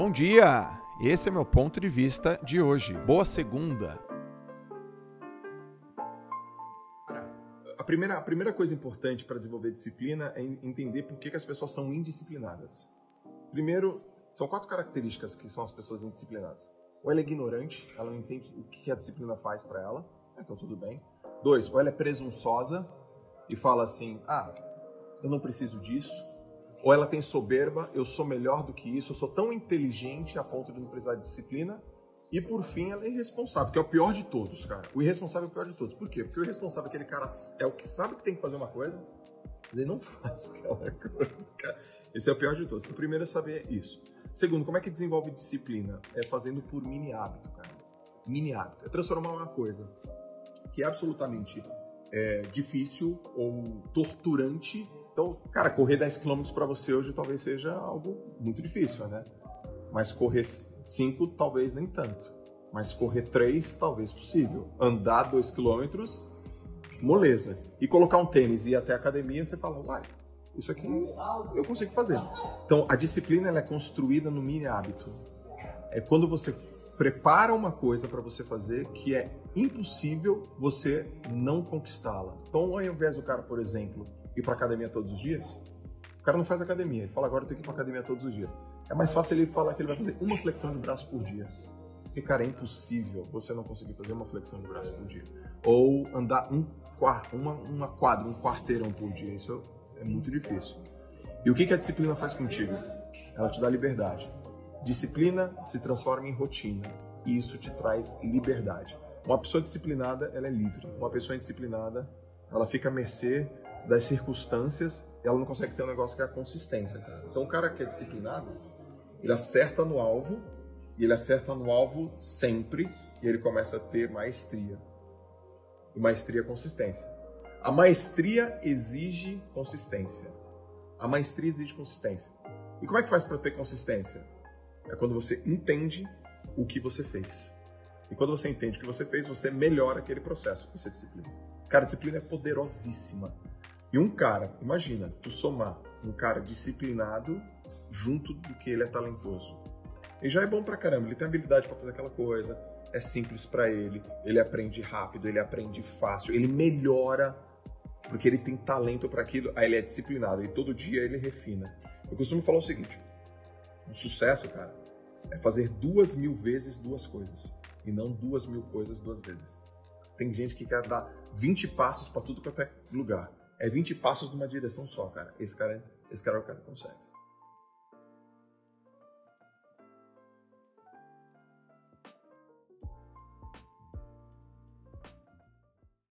Bom dia! Esse é meu ponto de vista de hoje. Boa segunda! A primeira, a primeira coisa importante para desenvolver disciplina é entender por que, que as pessoas são indisciplinadas. Primeiro, são quatro características que são as pessoas indisciplinadas. Ou ela é ignorante, ela não entende o que a disciplina faz para ela, então tudo bem. Dois, ou ela é presunçosa e fala assim: ah, eu não preciso disso, ou ela tem soberba, eu sou melhor do que isso, eu sou tão inteligente a ponto de não precisar de disciplina. E por fim, ela é irresponsável, que é o pior de todos, cara. O irresponsável é o pior de todos. Por quê? Porque o irresponsável é aquele cara é o que sabe que tem que fazer uma coisa, ele não faz aquela coisa, cara. Esse é o pior de todos. Então, primeiro é saber isso. Segundo, como é que desenvolve disciplina? É fazendo por mini hábito, cara. Mini hábito. É transformar uma coisa que é absolutamente é, difícil ou torturante então, cara, correr 10 km para você hoje talvez seja algo muito difícil, né? Mas correr 5 talvez nem tanto. Mas correr 3 talvez possível. Andar 2 km, moleza. E colocar um tênis e ir até a academia, você fala, uai, isso aqui eu consigo fazer. Então, a disciplina ela é construída no mini hábito. É quando você prepara uma coisa para você fazer que é impossível você não conquistá-la. Então, ao invés do cara, por exemplo, ir para academia todos os dias, o cara não faz academia. Ele fala, agora eu tenho que ir para academia todos os dias. É mais fácil ele falar que ele vai fazer uma flexão de braço por dia. Porque, cara, é impossível você não conseguir fazer uma flexão de braço por dia. Ou andar um, uma, uma quadra, um quarteirão por dia. Isso é muito difícil. E o que, que a disciplina faz contigo? Ela te dá liberdade. Disciplina se transforma em rotina. E isso te traz liberdade. Uma pessoa disciplinada, ela é livre. Uma pessoa indisciplinada, ela fica à mercê das circunstâncias, ela não consegue ter um negócio que é a consistência. Então o cara que é disciplinado, ele acerta no alvo, e ele acerta no alvo sempre, e ele começa a ter maestria. E maestria é consistência. A maestria exige consistência. A maestria exige consistência. E como é que faz para ter consistência? É quando você entende o que você fez. E quando você entende o que você fez, você melhora aquele processo. É disciplina. Cara, disciplina é poderosíssima. E um cara, imagina, tu somar um cara disciplinado junto do que ele é talentoso. Ele já é bom pra caramba, ele tem habilidade para fazer aquela coisa, é simples para ele, ele aprende rápido, ele aprende fácil, ele melhora porque ele tem talento para aquilo, aí ele é disciplinado e todo dia ele refina. Eu costumo falar o seguinte: o sucesso, cara, é fazer duas mil vezes duas coisas e não duas mil coisas duas vezes. Tem gente que quer dar 20 passos para tudo quanto é lugar é 20 passos numa direção só, cara. Esse cara, esse cara é o cara que consegue.